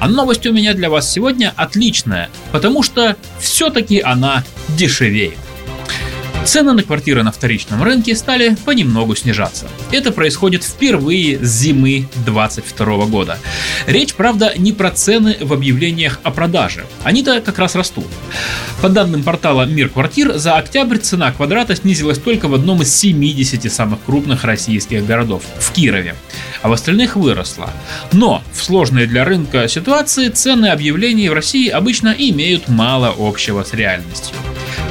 А новость у меня для вас сегодня отличная, потому что все-таки она дешевеет. Цены на квартиры на вторичном рынке стали понемногу снижаться. Это происходит впервые с зимы 2022 года. Речь, правда, не про цены в объявлениях о продаже. Они-то как раз растут. По данным портала Мир квартир, за октябрь цена квадрата снизилась только в одном из 70 самых крупных российских городов – в Кирове. А в остальных выросла. Но в сложной для рынка ситуации цены объявлений в России обычно имеют мало общего с реальностью.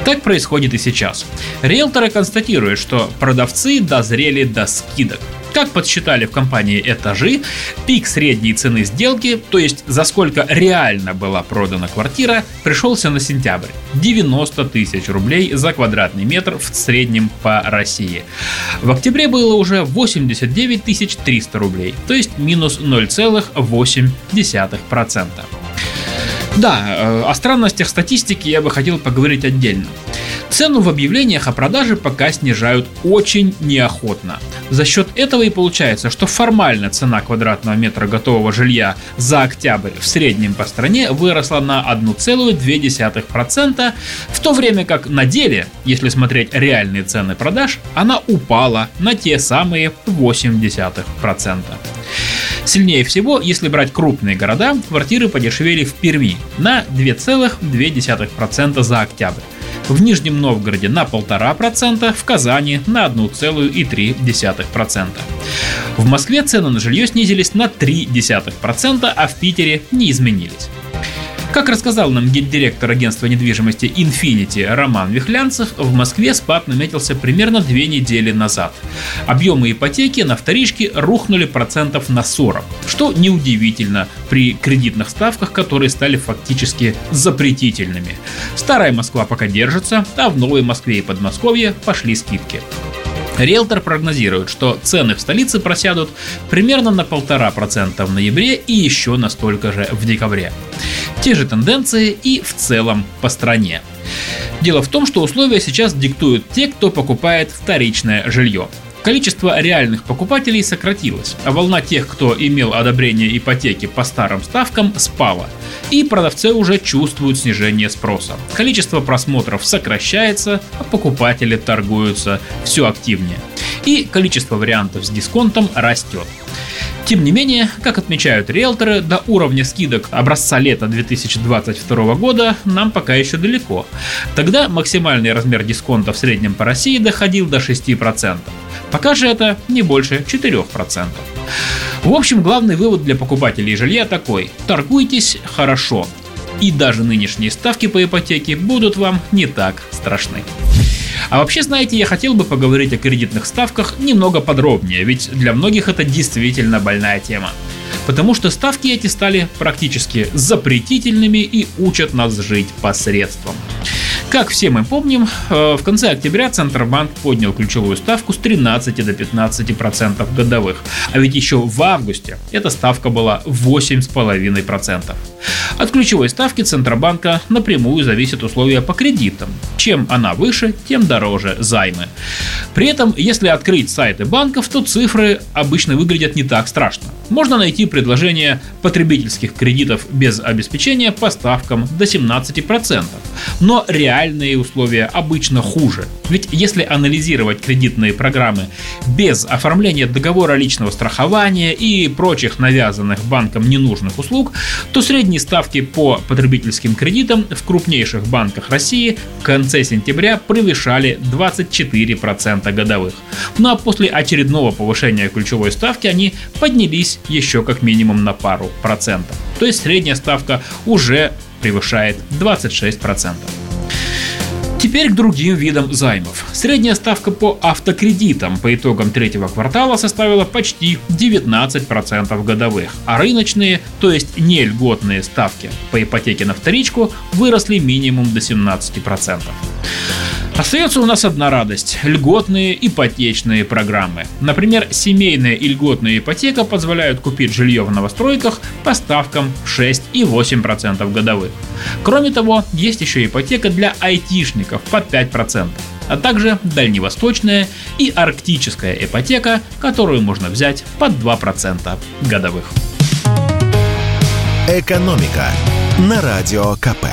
Так происходит и сейчас. Риэлторы констатируют, что продавцы дозрели до скидок. Как подсчитали в компании «Этажи», пик средней цены сделки, то есть за сколько реально была продана квартира, пришелся на сентябрь. 90 тысяч рублей за квадратный метр в среднем по России. В октябре было уже 89 300 рублей, то есть минус 0,8%. Да, э, о странностях статистики я бы хотел поговорить отдельно. Цену в объявлениях о продаже пока снижают очень неохотно. За счет этого и получается, что формально цена квадратного метра готового жилья за октябрь в среднем по стране выросла на 1,2%, в то время как на деле, если смотреть реальные цены продаж, она упала на те самые 0,8%. Сильнее всего, если брать крупные города, квартиры подешевели в Перми на 2,2% за октябрь. В Нижнем Новгороде на 1,5%, в Казани на 1,3%. В Москве цены на жилье снизились на 0,3%, а в Питере не изменились. Как рассказал нам гендиректор агентства недвижимости Infinity Роман Вихлянцев, в Москве спад наметился примерно две недели назад. Объемы ипотеки на вторичке рухнули процентов на 40, что неудивительно при кредитных ставках, которые стали фактически запретительными. Старая Москва пока держится, а в Новой Москве и Подмосковье пошли скидки. Риэлтор прогнозирует, что цены в столице просядут примерно на 1,5% в ноябре и еще на столько же в декабре. Те же тенденции и в целом по стране. Дело в том, что условия сейчас диктуют те, кто покупает вторичное жилье. Количество реальных покупателей сократилось, а волна тех, кто имел одобрение ипотеки по старым ставкам, спала. И продавцы уже чувствуют снижение спроса. Количество просмотров сокращается, а покупатели торгуются все активнее. И количество вариантов с дисконтом растет. Тем не менее, как отмечают риэлторы, до уровня скидок образца лета 2022 года нам пока еще далеко. Тогда максимальный размер дисконта в среднем по России доходил до 6%. Пока же это не больше 4%. В общем, главный вывод для покупателей жилья такой. Торгуйтесь хорошо. И даже нынешние ставки по ипотеке будут вам не так страшны. А вообще, знаете, я хотел бы поговорить о кредитных ставках немного подробнее, ведь для многих это действительно больная тема. Потому что ставки эти стали практически запретительными и учат нас жить посредством. Как все мы помним, э, в конце октября Центробанк поднял ключевую ставку с 13 до 15% годовых. А ведь еще в августе эта ставка была 8,5%. От ключевой ставки Центробанка напрямую зависят условия по кредитам. Чем она выше, тем дороже займы. При этом, если открыть сайты банков, то цифры обычно выглядят не так страшно. Можно найти предложение потребительских кредитов без обеспечения по ставкам до 17%. Но реальные условия обычно хуже. Ведь если анализировать кредитные программы без оформления договора личного страхования и прочих навязанных банкам ненужных услуг, то средние ставки по потребительским кредитам в крупнейших банках России в конце сентября превышали 24% годовых. Ну а после очередного повышения ключевой ставки они поднялись еще как минимум на пару процентов. То есть средняя ставка уже превышает 26%. Теперь к другим видам займов. Средняя ставка по автокредитам по итогам третьего квартала составила почти 19% годовых, а рыночные, то есть не льготные ставки по ипотеке на вторичку выросли минимум до 17%. Остается у нас одна радость – льготные ипотечные программы. Например, семейная и льготная ипотека позволяют купить жилье в новостройках по ставкам 6 и 8% годовых. Кроме того, есть еще ипотека для айтишников под 5% а также дальневосточная и арктическая ипотека, которую можно взять под 2% годовых. Экономика на радио КП.